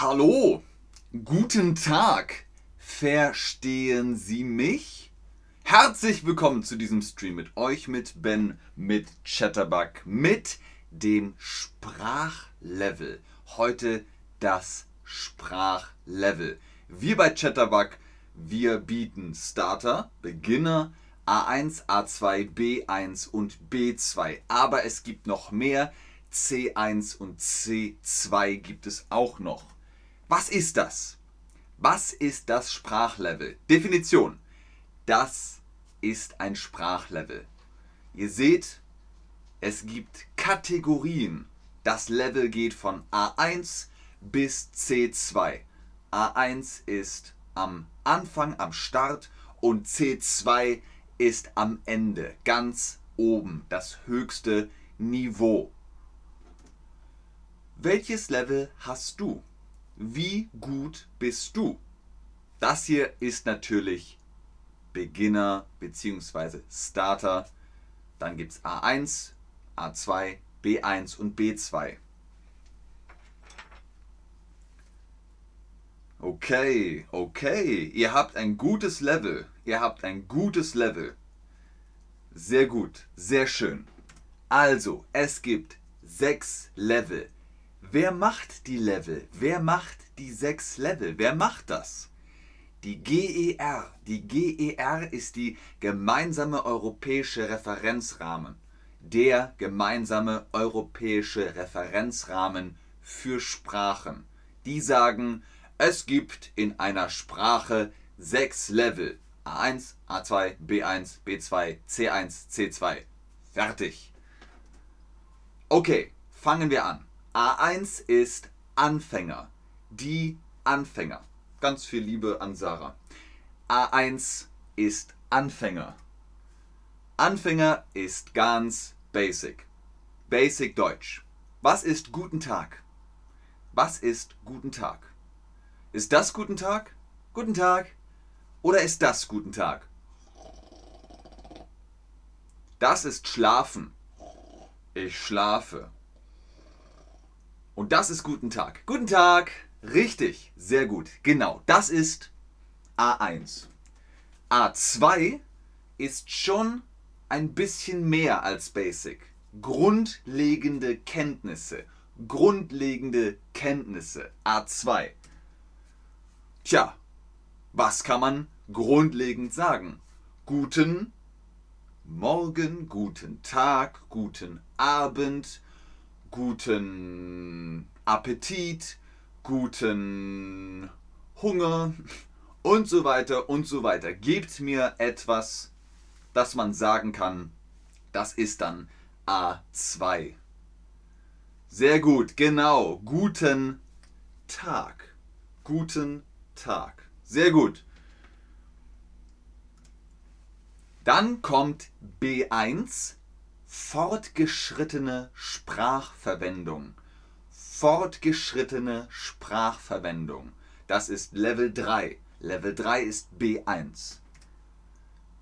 Hallo, guten Tag. Verstehen Sie mich? Herzlich willkommen zu diesem Stream mit euch, mit Ben, mit Chatterbug, mit dem Sprachlevel. Heute das Sprachlevel. Wir bei Chatterbug, wir bieten Starter, Beginner, A1, A2, B1 und B2. Aber es gibt noch mehr. C1 und C2 gibt es auch noch. Was ist das? Was ist das Sprachlevel? Definition. Das ist ein Sprachlevel. Ihr seht, es gibt Kategorien. Das Level geht von A1 bis C2. A1 ist am Anfang, am Start und C2 ist am Ende, ganz oben, das höchste Niveau. Welches Level hast du? Wie gut bist du? Das hier ist natürlich Beginner bzw. Starter. Dann gibt es A1, A2, B1 und B2. Okay, okay. Ihr habt ein gutes Level. Ihr habt ein gutes Level. Sehr gut, sehr schön. Also, es gibt sechs Level. Wer macht die Level? Wer macht die sechs Level? Wer macht das? Die GER. Die GER ist die gemeinsame europäische Referenzrahmen. Der gemeinsame europäische Referenzrahmen für Sprachen. Die sagen, es gibt in einer Sprache sechs Level. A1, A2, B1, B2, C1, C2. Fertig. Okay, fangen wir an. A1 ist Anfänger. Die Anfänger. Ganz viel Liebe an Sarah. A1 ist Anfänger. Anfänger ist ganz basic. Basic Deutsch. Was ist guten Tag? Was ist guten Tag? Ist das guten Tag? Guten Tag. Oder ist das guten Tag? Das ist schlafen. Ich schlafe. Und das ist guten Tag. Guten Tag. Richtig. Sehr gut. Genau. Das ist A1. A2 ist schon ein bisschen mehr als Basic. Grundlegende Kenntnisse. Grundlegende Kenntnisse. A2. Tja, was kann man grundlegend sagen? Guten Morgen, guten Tag, guten Abend, guten Appetit, guten Hunger und so weiter und so weiter. Gebt mir etwas, das man sagen kann, das ist dann A2. Sehr gut, genau. Guten Tag. Guten Tag. Sehr gut. Dann kommt B1, fortgeschrittene Sprachverwendung. Fortgeschrittene Sprachverwendung. Das ist Level 3. Level 3 ist B1.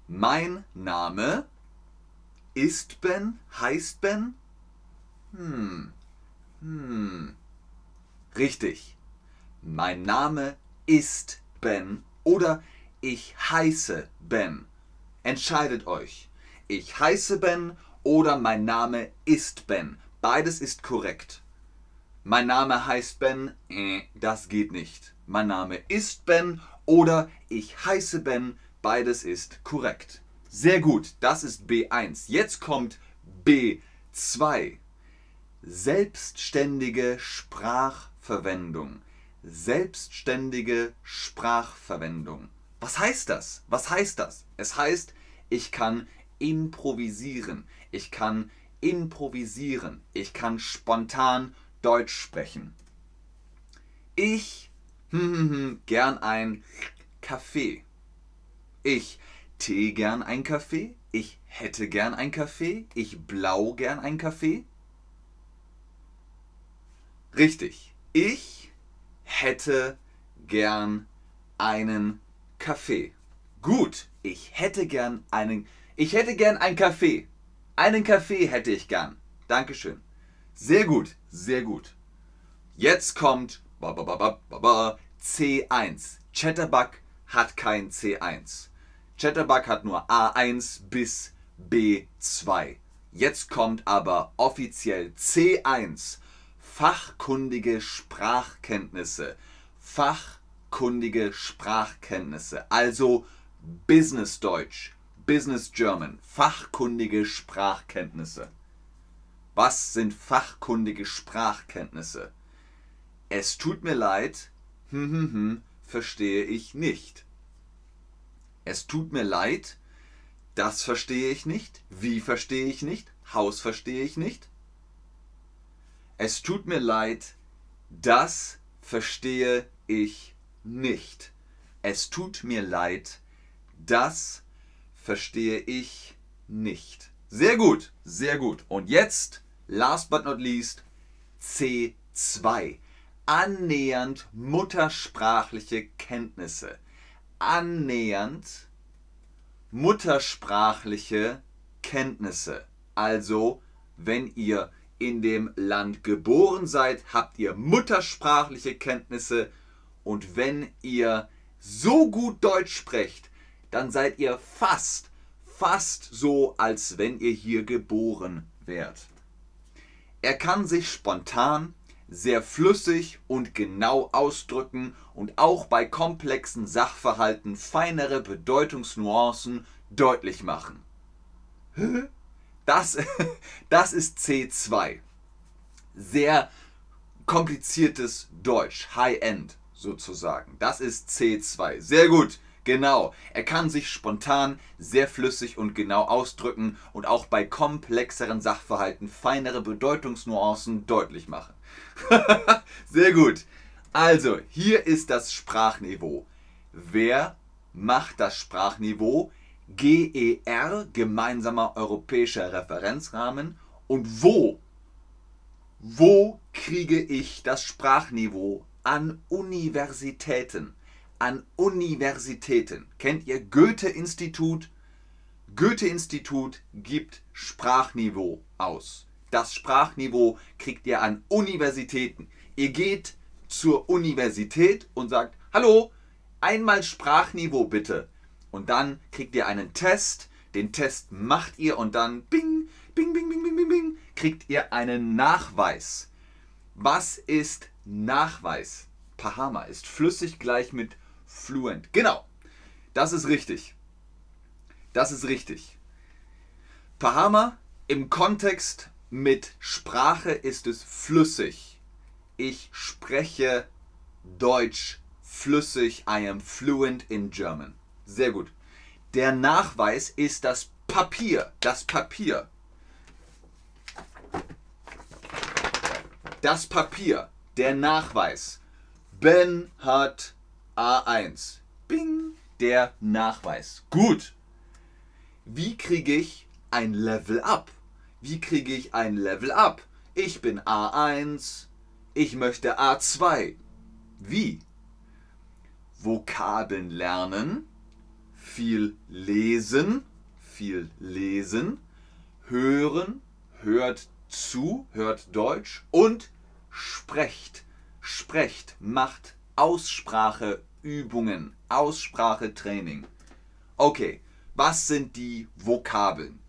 Mein Name ist Ben, heißt Ben? Hm. Hm. Richtig. Mein Name ist Ben oder ich heiße Ben. Entscheidet euch. Ich heiße Ben oder mein Name ist Ben. Beides ist korrekt. Mein Name heißt Ben, äh, das geht nicht. Mein Name ist Ben oder ich heiße Ben, beides ist korrekt. Sehr gut, das ist B1. Jetzt kommt B2. Selbstständige Sprachverwendung selbstständige Sprachverwendung. Was heißt das? Was heißt das? Es heißt, ich kann improvisieren. Ich kann improvisieren. Ich kann spontan Deutsch sprechen. Ich hm, hm, hm, gern ein Kaffee. Ich tee gern ein Kaffee. Ich hätte gern ein Kaffee. Ich blau gern ein Kaffee. Richtig. Ich hätte gern einen Kaffee. Gut, ich hätte gern einen. Ich hätte gern einen Kaffee. Einen Kaffee hätte ich gern. Dankeschön. Sehr gut, sehr gut. Jetzt kommt C1. Chatterbug hat kein C1. Chatterbug hat nur A1 bis B2. Jetzt kommt aber offiziell C1. Fachkundige Sprachkenntnisse. Fachkundige Sprachkenntnisse. Also Business Deutsch, Business German. Fachkundige Sprachkenntnisse. Was sind fachkundige Sprachkenntnisse? Es tut mir leid, hm, hm, hm, verstehe ich nicht. Es tut mir leid, das verstehe ich nicht. Wie verstehe ich nicht? Haus verstehe ich nicht. Es tut mir leid, das verstehe ich nicht. Es tut mir leid, das verstehe ich nicht. Sehr gut, sehr gut. Und jetzt, last but not least, C2. Annähernd muttersprachliche Kenntnisse. Annähernd muttersprachliche Kenntnisse. Also, wenn ihr in dem Land geboren seid, habt ihr muttersprachliche Kenntnisse. Und wenn ihr so gut Deutsch sprecht, dann seid ihr fast, fast so, als wenn ihr hier geboren wärt. Er kann sich spontan, sehr flüssig und genau ausdrücken und auch bei komplexen Sachverhalten feinere Bedeutungsnuancen deutlich machen. Das, das ist C2. Sehr kompliziertes Deutsch, High-End sozusagen. Das ist C2. Sehr gut. Genau, er kann sich spontan, sehr flüssig und genau ausdrücken und auch bei komplexeren Sachverhalten feinere Bedeutungsnuancen deutlich machen. sehr gut. Also, hier ist das Sprachniveau. Wer macht das Sprachniveau? GER, gemeinsamer europäischer Referenzrahmen. Und wo? Wo kriege ich das Sprachniveau an Universitäten? An Universitäten. Kennt ihr Goethe-Institut? Goethe-Institut gibt Sprachniveau aus. Das Sprachniveau kriegt ihr an Universitäten. Ihr geht zur Universität und sagt, hallo, einmal Sprachniveau bitte. Und dann kriegt ihr einen Test. Den Test macht ihr und dann bing, bing, bing, bing, bing, bing, bing, kriegt ihr einen Nachweis. Was ist Nachweis? Pahama ist flüssig gleich mit Fluent. Genau. Das ist richtig. Das ist richtig. Pahama im Kontext mit Sprache ist es flüssig. Ich spreche Deutsch flüssig. I am fluent in German. Sehr gut. Der Nachweis ist das Papier. Das Papier. Das Papier. Der Nachweis. Ben hat A1. Bing, der Nachweis. Gut. Wie kriege ich ein Level Up? Wie kriege ich ein Level Up? Ich bin A1, ich möchte A2. Wie? Vokabeln lernen, viel lesen, viel lesen, hören, hört zu, hört Deutsch und sprecht. Sprecht, macht Ausspracheübungen, Aussprachetraining. Okay, was sind die Vokabeln?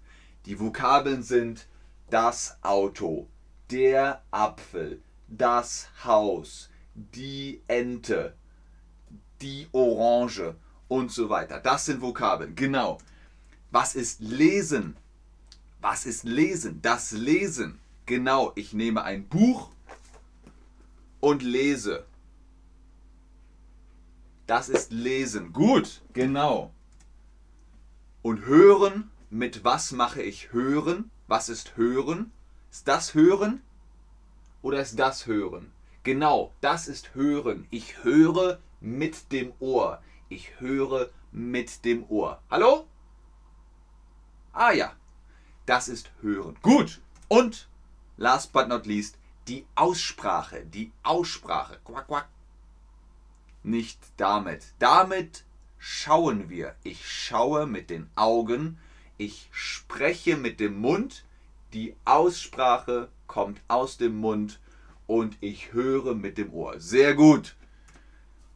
Die Vokabeln sind das Auto, der Apfel, das Haus, die Ente, die Orange und so weiter. Das sind Vokabeln. Genau. Was ist Lesen? Was ist Lesen? Das Lesen. Genau, ich nehme ein Buch und lese. Das ist lesen. Gut, genau. Und hören, mit was mache ich hören? Was ist hören? Ist das hören? Oder ist das hören? Genau, das ist hören. Ich höre mit dem Ohr. Ich höre mit dem Ohr. Hallo? Ah ja, das ist hören. Gut. Und last but not least, die Aussprache. Die Aussprache. Quack, quack nicht damit. Damit schauen wir. Ich schaue mit den Augen, ich spreche mit dem Mund, die Aussprache kommt aus dem Mund und ich höre mit dem Ohr. Sehr gut.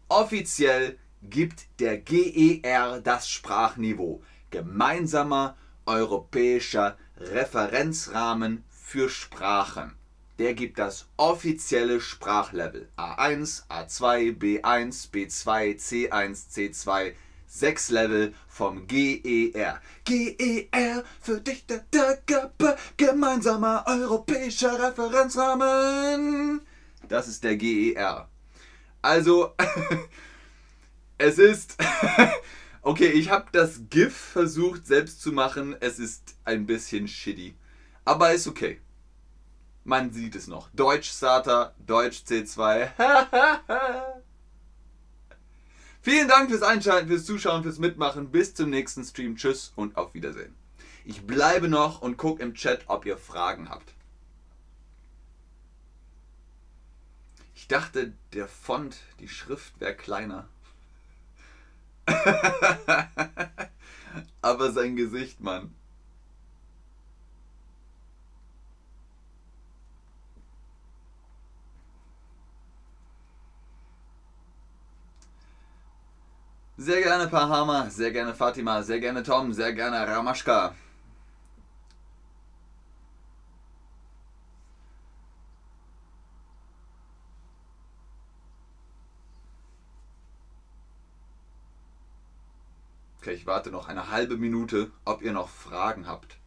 Offiziell gibt der GER das Sprachniveau. Gemeinsamer europäischer Referenzrahmen für Sprachen. Der gibt das offizielle Sprachlevel A1, A2, B1, B2, C1, C2, sechs Level vom GER. GER für Dichter der Köpfe, gemeinsamer europäischer Referenzrahmen. Das ist der GER. Also, es ist. okay, ich habe das GIF versucht selbst zu machen. Es ist ein bisschen shitty. Aber ist okay. Man sieht es noch. Deutsch SATA, Deutsch C2. Vielen Dank fürs Einschalten, fürs Zuschauen, fürs Mitmachen. Bis zum nächsten Stream. Tschüss und auf Wiedersehen. Ich bleibe noch und gucke im Chat, ob ihr Fragen habt. Ich dachte, der Font, die Schrift wäre kleiner. Aber sein Gesicht, Mann. Sehr gerne Pahama, sehr gerne Fatima, sehr gerne Tom, sehr gerne Ramashka. Okay, ich warte noch eine halbe Minute, ob ihr noch Fragen habt.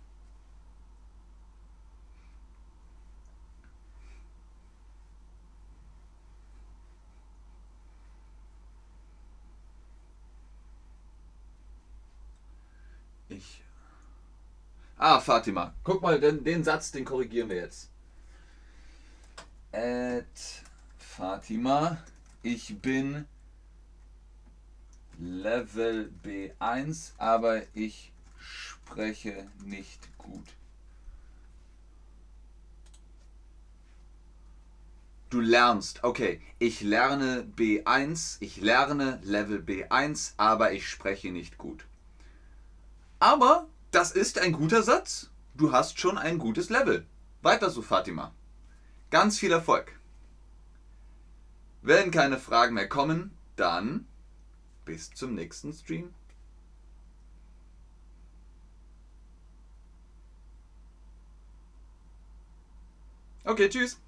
Ich. Ah, Fatima. Guck mal, den, den Satz, den korrigieren wir jetzt. At Fatima, ich bin Level B1, aber ich spreche nicht gut. Du lernst, okay, ich lerne B1, ich lerne Level B1, aber ich spreche nicht gut. Aber das ist ein guter Satz. Du hast schon ein gutes Level. Weiter so, Fatima. Ganz viel Erfolg. Wenn keine Fragen mehr kommen, dann bis zum nächsten Stream. Okay, tschüss.